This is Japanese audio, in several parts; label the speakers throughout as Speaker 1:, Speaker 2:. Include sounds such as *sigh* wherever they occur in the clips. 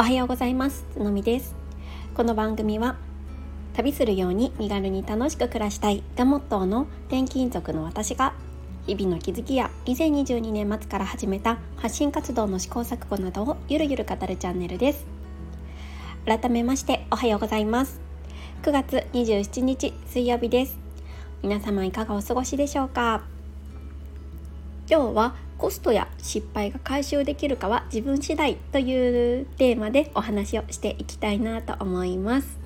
Speaker 1: おはようございます。のみです。この番組は旅するように身軽に楽しく暮らしたいがモットーの転勤族の私が日々の気づきや2022年末から始めた発信活動の試行錯誤などをゆるゆる語るチャンネルです。改めましておはようございます。9月27日水曜日です。皆様いかがお過ごしでしょうか？今日はコストや失敗が回収できるかは自分次第というテーマでお話をしていきたいなと思います。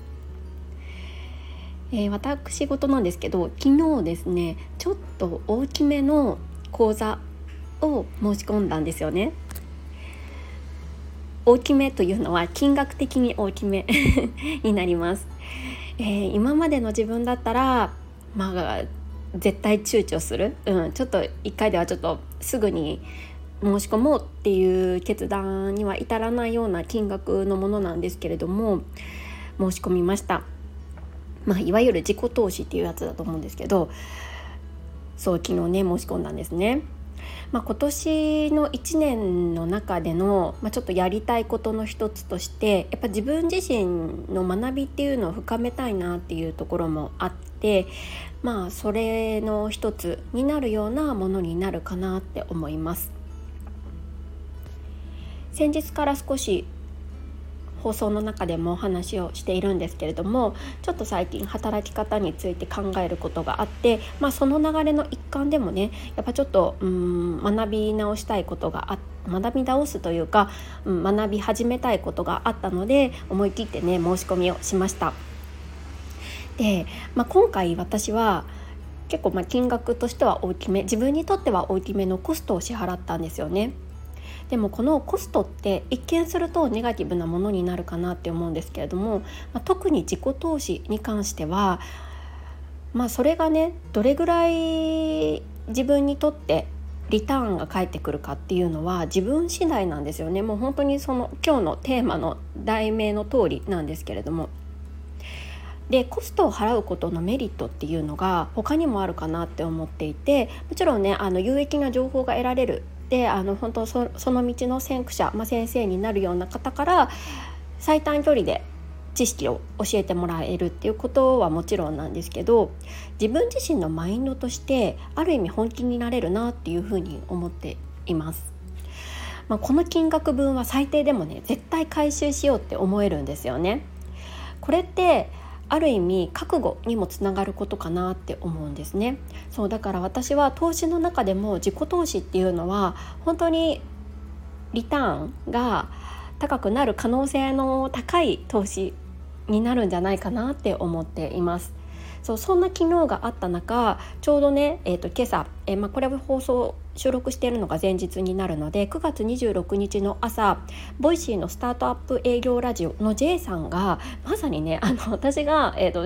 Speaker 1: えー、私事なんですけど昨日ですねちょっと大きめの講座を申し込んだんですよね。大きめというのは金額的に大きめ *laughs* になります、えー、今までの自分だったらまあ絶対躊躇する、うん、ちょっと1回ではちょっとすぐに申し込もうっていう決断には至らないような金額のものなんですけれども申し込みました。まあ、いわゆる自己投資っていうやつだと思うんですけどそう昨日ね申し込んだんですね。まあ、今年の1年の中での、まあ、ちょっとやりたいことの一つとしてやっぱ自分自身の学びっていうのを深めたいなっていうところもあってまあそれの一つになるようなものになるかなって思います。先日から少し放送の中でもお話をしているんですけれどもちょっと最近働き方について考えることがあって、まあ、その流れの一環でもねやっぱちょっとうん学び直したいことがあ学び直すというか、うん、学び始めたいことがあったので思い切ってね申し込みをしました。で、まあ、今回私は結構ま金額としては大きめ自分にとっては大きめのコストを支払ったんですよね。でもこのコストって一見するとネガティブなものになるかなって思うんですけれども、ま、特に自己投資に関してはまあそれがねどれぐらい自分にとってリターンが返ってくるかっていうのは自分次第なんですよね。もう本当にその今日のテーマの題名の通りなんですけれども。でコストを払うことのメリットっていうのが他にもあるかなって思っていてもちろんねあの有益な情報が得られるであの本当その道の先駆者、まあ、先生になるような方から最短距離で知識を教えてもらえるっていうことはもちろんなんですけど自分自身のマインドとしてある意味本気になれるなっていうふうに思っています。まあ、この金額分は最低でもね絶対回収しようって思えるんですよね。これってある意味覚悟にもつながることかなって思うんですね。そうだから私は投資の中でも自己投資っていうのは本当にリターンが高くなる可能性の高い投資になるんじゃないかなって思っています。そうそんな気づきがあった中ちょうどね、えーと、今朝、えー、まあ、これは放送収録しているのが前日になるので9月26日の朝ボイシーのスタートアップ営業ラジオの J さんがまさにねあの私が、えーと、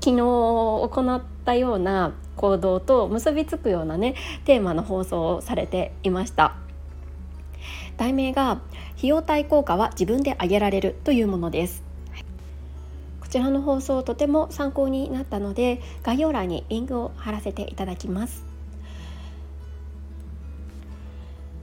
Speaker 1: 昨日行ったような行動と結びつくようなねテーマの放送をされていました。題名が費用対効果は自分で上げられるというものですこちらの放送とても参考になったので概要欄にリンクを貼らせていただきます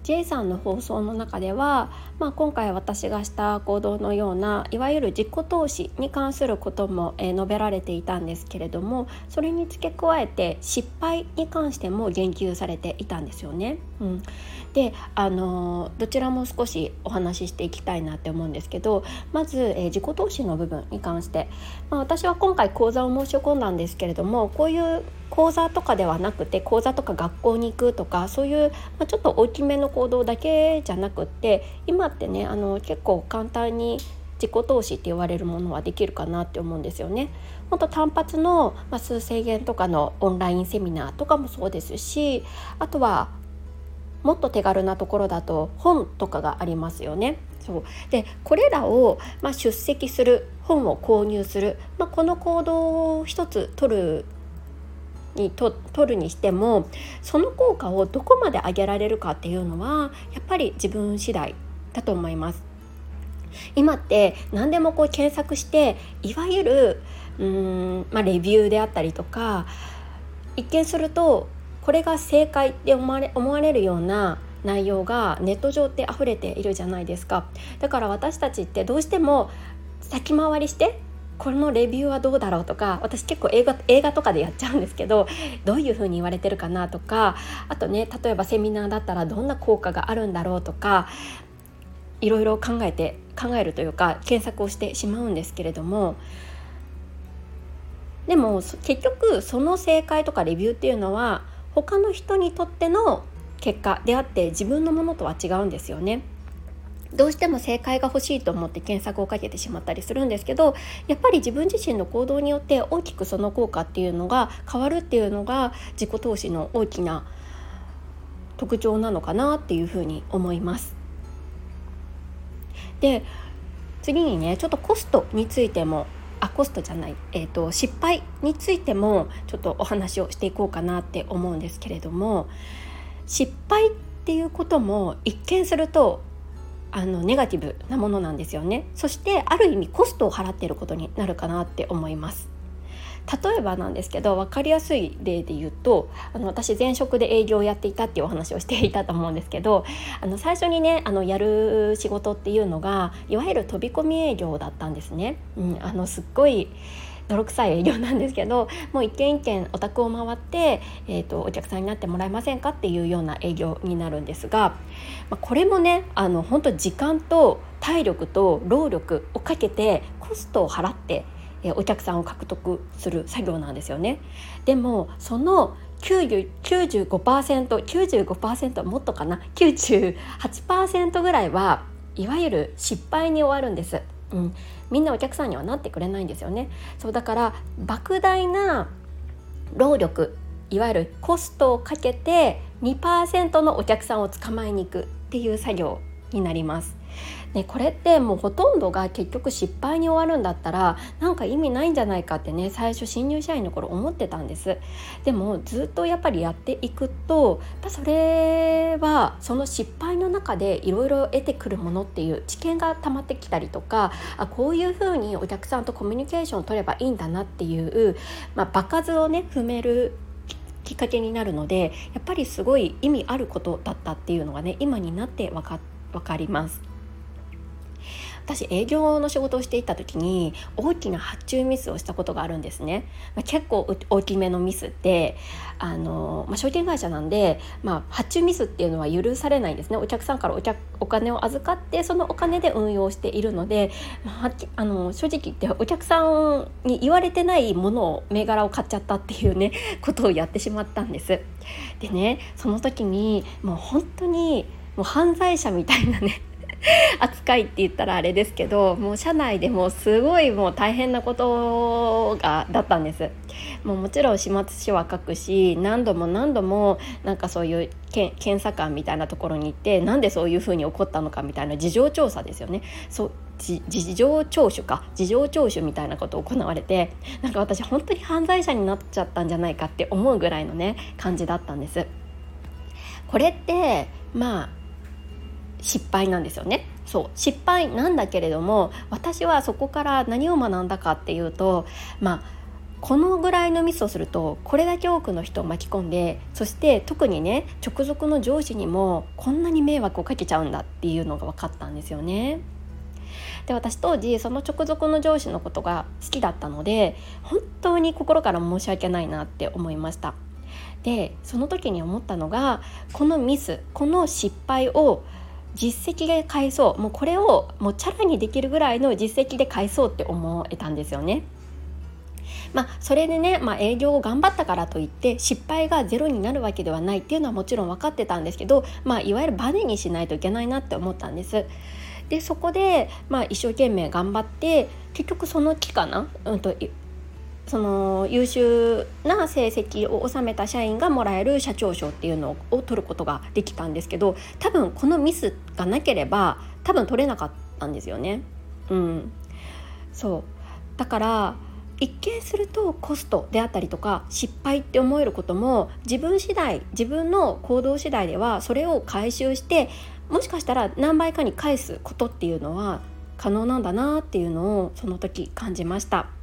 Speaker 1: J さんの放送の中では、まあ、今回私がした行動のようないわゆる自己投資に関することも、え、述べられていたんですけれどもそれに付け加えて失敗に関しても言及されていたんですよね。うん、であのどちらも少しお話ししていきたいなって思うんですけどまず、え、自己投資の部分に関して、まあ、私は今回講座を申し込んだんですけれどもこういう講座とかではなくて講座とか学校に行くとかそういう、まあ、ちょっと大きめの行動だけじゃなくって今ってねあの結構簡単に自己投資って言われるものはできるかなって思うんですよね。本当単発の、まあ、数千円とかのオンラインセミナーとかもそうですしあとはもっと手軽なところだと本とかがありますよね。そうでこれらを、まあ、出席する本を購入する、まあ、この行動を一つ取るにと取るにしてもその効果をどこまで上げられるかっていうのはやっぱり自分次第だと思います。今って何でもこう検索していわゆるうーん、まあ、レビューであったりとか一見するとこれが正解って思われ思われるような内容がネット上って溢れているじゃないですかだから私たちってどうしても先回りしてこのレビューはどうだろうとか私結構映画映画とかでやっちゃうんですけどどういう風に言われてるかなとかあとね例えばセミナーだったらどんな効果があるんだろうとかいろいろ考えて考えるというか検索をしてしまうんですけれどもでも結局その正解とかレビューっていうのは他の人にとっての結果であって自分のものとは違うんですよね。どうしても正解が欲しいと思って検索をかけてしまったりするんですけどやっぱり自分自身の行動によって大きくその効果っていうのが変わるっていうのが自己投資の大きな特徴なのかなっていうふうに思います。で次にねちょっとコストについてもあコストじゃない、えーと失敗についてもちょっとお話をしていこうかなって思うんですけれども失敗っていうことも一見するとあのネガティブなものなんですよねそしてある意味コストを払っていることになるかなって思います例えばなんですけど分かりやすい例で言うとあの私前職で営業をやっていたっていうお話をしていたと思うんですけどあの最初にねあのやる仕事っていうのがいわゆる飛び込み営業だったんですね。うん、あのすっごい泥臭い営業なんですけどもう一軒一軒お宅を回って、えーと、お客さんになってもらえませんかっていうような営業になるんですが、まあ、これもねあの本当時間と体力と労力をかけてコストを払ってお客さんを獲得する作業なんですよね。でもその 95%95% もっとかな98%ぐらいはいわゆる失敗に終わるんです。うん、みんなお客さんにはなってくれないんですよね。そうだから莫大な労力いわゆるコストをかけて2%のお客さんを捕まえに行くっていう作業になります。ね、これってもうほとんどが結局失敗に終わるんだったらなんか意味ないんじゃないかってね最初新入社員の頃思ってたんですでもずっとやっぱりやっていくとやっぱそれはその失敗の中でいろいろ得てくるものっていう知見が溜まってきたりとかあこういうふうにお客さんとコミュニケーションを取ればいいんだなっていう、まあ、場数をね踏めるきっかけになるのでやっぱりすごい意味あることだったっていうのがね今になって分か分かります。私営業の仕事をしていた時に大きな発注ミスをしたことがあるんですね、まあ、結構大きめのミスってあの、まあ、証券会社なんで、まあ、発注ミスっていうのは許されないんですねお客さんからお客お金を預かってそのお金で運用しているので、まあ、あの正直言ってお客さんに言われてないものを銘柄を買っちゃったっていうね *laughs* ことをやってしまったんです。でねその時にもう本当にもう犯罪者みたいなね *laughs* 扱いって言ったらあれですけどもう社内でもすごいもう大変なことがだったんですもうもちろん始末書は書くし何度も何度もなんかそういう検査官みたいなところに行ってなんでそういうふうに起こったのかみたいな事情調査ですよねそう事情聴取か事情聴取みたいなことを行われてなんか私本当に犯罪者になっちゃったんじゃないかって思うぐらいのね感じだったんです。これってまあ失敗なんですよねそう失敗なんだけれども私はそこから何を学んだかっていうとまあこのぐらいのミスをするとこれだけ多くの人を巻き込んでそして特にね直属の上司にもこんなに迷惑をかけちゃうんだっていうのが分かったんですよね。で私当時その直属の上司のことが好きだったので本当に心から申し訳ないなって思いました。でその時に思ったのがこのミスこの失敗を実績で返そうもうこれをもうチャラにできるぐらいの実績で返そうって思えたんですよね。まあ、それでね、まあ、営業を頑張ったからといって失敗がゼロになるわけではないっていうのはもちろん分かってたんですけど、まあ、いわゆるバネにしないといけないなって思ったんです。でそこで、まあ、一生懸命頑張って結局その期かな、うんと、その優秀な成績を収めた社員がもらえる社長賞っていうのを取ることができたんですけど多分このミスがなければ多分取れなかったんですよね。うん、そうだから一見するとコストであったりとか失敗って思えることも自分次第自分の行動次第ではそれを回収してもしかしたら何倍かに返すことっていうのは可能なんだなっていうのをその時感じました。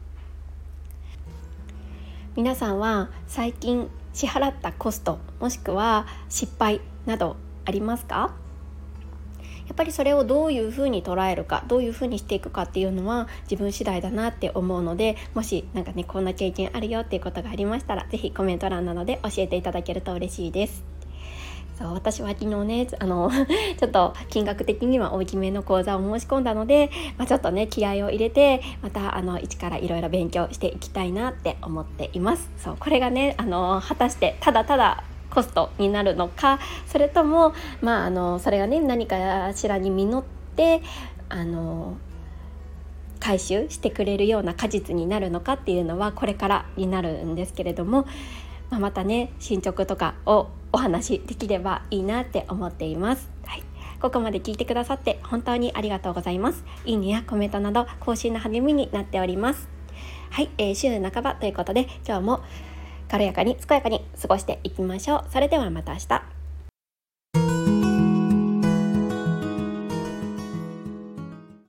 Speaker 1: 皆さんは最近支払ったコストもしくは失敗などありますか？やっぱりそれをどういうふうに捉えるかどういうふうにしていくかっていうのは自分次第だなって思うのでもし何かねこんな経験あるよっていうことがありましたら是非コメント欄などで教えていただけると嬉しいです。そう私は昨日ね *laughs* あの *laughs* ちょっと金額的には大きめの講座を申し込んだので、まあ、ちょっとね気合を入れてまたあの一からいろいろ勉強していきたいなって思っています。そうこれがねあの果たしてただただコストになるのかそれともまああのそれがね何かしらに実ってあの回収してくれるような果実になるのかっていうのはこれからになるんですけれども、まあ、またね進捗とかをお話できればいいなって思っています。はいここまで聞いてくださって本当にありがとうございます。いいねやコメントなど更新の励みになっております。はい、えー、週半ばということで今日も軽やかに健やかに過ごしていきましょう。それではまた明日。